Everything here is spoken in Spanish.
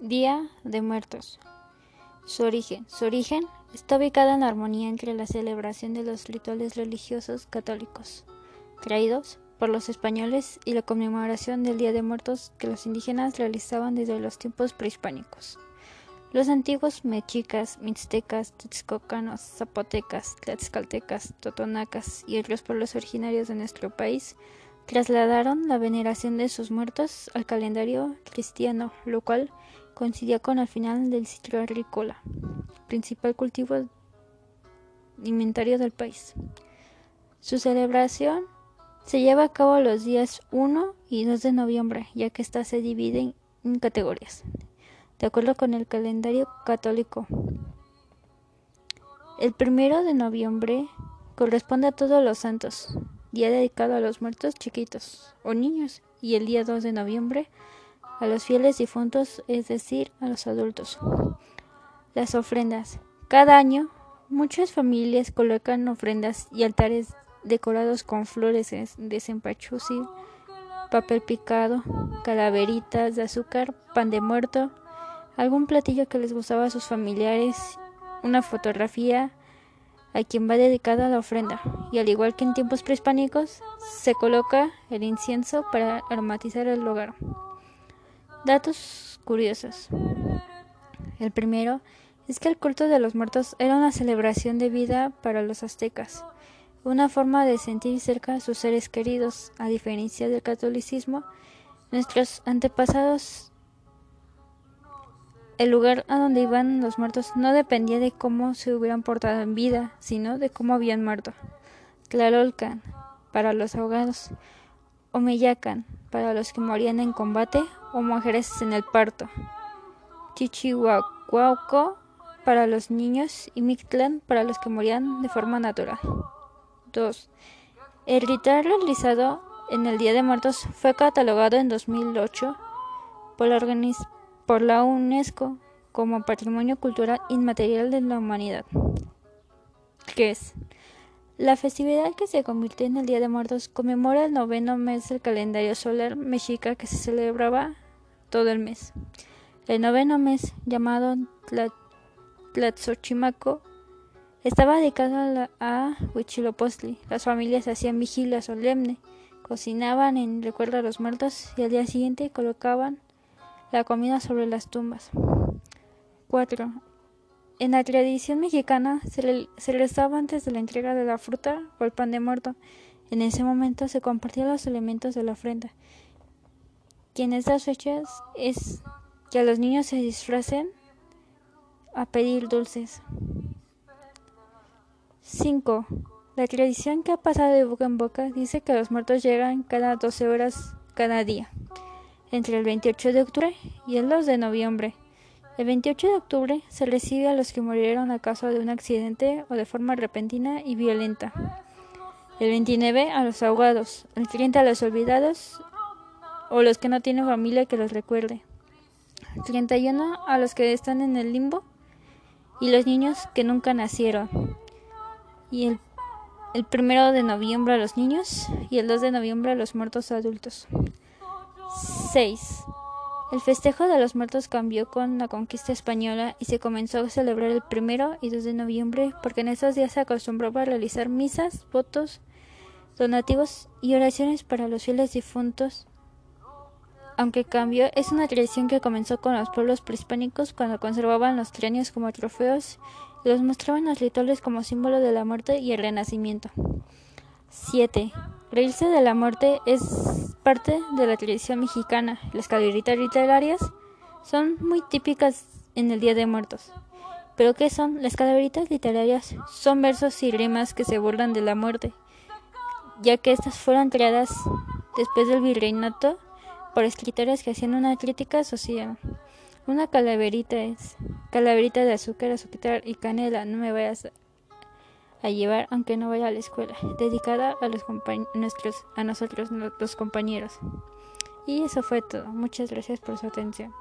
Día de Muertos. Su origen. Su origen está ubicada en armonía entre la celebración de los rituales religiosos católicos, traídos por los españoles, y la conmemoración del Día de Muertos que los indígenas realizaban desde los tiempos prehispánicos. Los antiguos mexicas, mixtecas, texcocanos, zapotecas, tlaxcaltecas, totonacas y otros pueblos originarios de nuestro país trasladaron la veneración de sus muertos al calendario cristiano, lo cual coincidía con el final del ciclo agrícola, principal cultivo alimentario del país. Su celebración se lleva a cabo los días 1 y 2 de noviembre, ya que ésta se divide en categorías, de acuerdo con el calendario católico. El primero de noviembre corresponde a todos los santos, día dedicado a los muertos chiquitos o niños, y el día 2 de noviembre a los fieles difuntos, es decir, a los adultos. Las ofrendas. Cada año, muchas familias colocan ofrendas y altares decorados con flores de cempasúchil, papel picado, calaveritas de azúcar, pan de muerto, algún platillo que les gustaba a sus familiares, una fotografía, a quien va dedicada la ofrenda, y al igual que en tiempos prehispánicos, se coloca el incienso para aromatizar el lugar. Datos curiosos. El primero es que el culto de los muertos era una celebración de vida para los aztecas, una forma de sentir cerca a sus seres queridos, a diferencia del catolicismo. Nuestros antepasados el lugar a donde iban los muertos no dependía de cómo se hubieran portado en vida, sino de cómo habían muerto. Tlalolcan, para los ahogados. Omeyacan, para los que morían en combate o mujeres en el parto. Chichihuacuauco, para los niños. Y Mictlán, para los que morían de forma natural. 2. El ritual realizado en el Día de Muertos fue catalogado en 2008 por la por la UNESCO como Patrimonio Cultural Inmaterial de la Humanidad. ¿Qué es? La festividad que se convirtió en el Día de Muertos conmemora el noveno mes del calendario solar mexica que se celebraba todo el mes. El noveno mes, llamado Tlatzochimaco, estaba dedicado a, a Huitzilopochtli. Las familias hacían vigilia solemne, cocinaban en recuerdo a los muertos y al día siguiente colocaban la comida sobre las tumbas. 4. En la tradición mexicana se, rezaba antes de la entrega de la fruta o el pan de muerto. En ese momento se compartían los elementos de la ofrenda. Y en estas fechas es que los niños se disfracen a pedir dulces. 5. La tradición que ha pasado de boca en boca dice que los muertos llegan cada 12 horas cada día entre el 28 de octubre y el 2 de noviembre. El 28 de octubre se recibe a los que murieron a causa de un accidente o de forma repentina y violenta. El 29 a los ahogados. El 30 a los olvidados o los que no tienen familia que los recuerde. El 31 a los que están en el limbo y los niños que nunca nacieron. Y el, el primero de noviembre a los niños y el 2 de noviembre a los muertos adultos. 6. El festejo de los muertos cambió con la conquista española y se comenzó a celebrar el primero y 2 de noviembre porque en esos días se acostumbraba a realizar misas, votos, donativos y oraciones para los fieles difuntos. Aunque cambió, es una tradición que comenzó con los pueblos prehispánicos cuando conservaban los cráneos como trofeos y los mostraban los rituales como símbolo de la muerte y el renacimiento. 7. Reírse de la muerte es parte de la tradición mexicana. Las calaveritas literarias son muy típicas en el Día de Muertos. ¿Pero qué son? Las calaveritas literarias son versos y rimas que se burlan de la muerte, ya que estas fueron creadas después del virreinato por escritores que hacían una crítica social. Una calaverita es calaverita de azúcar, azúcar y canela. No me vayas a a llevar aunque no vaya a la escuela, dedicada a los nuestros a nosotros los compañeros. Y eso fue todo. Muchas gracias por su atención.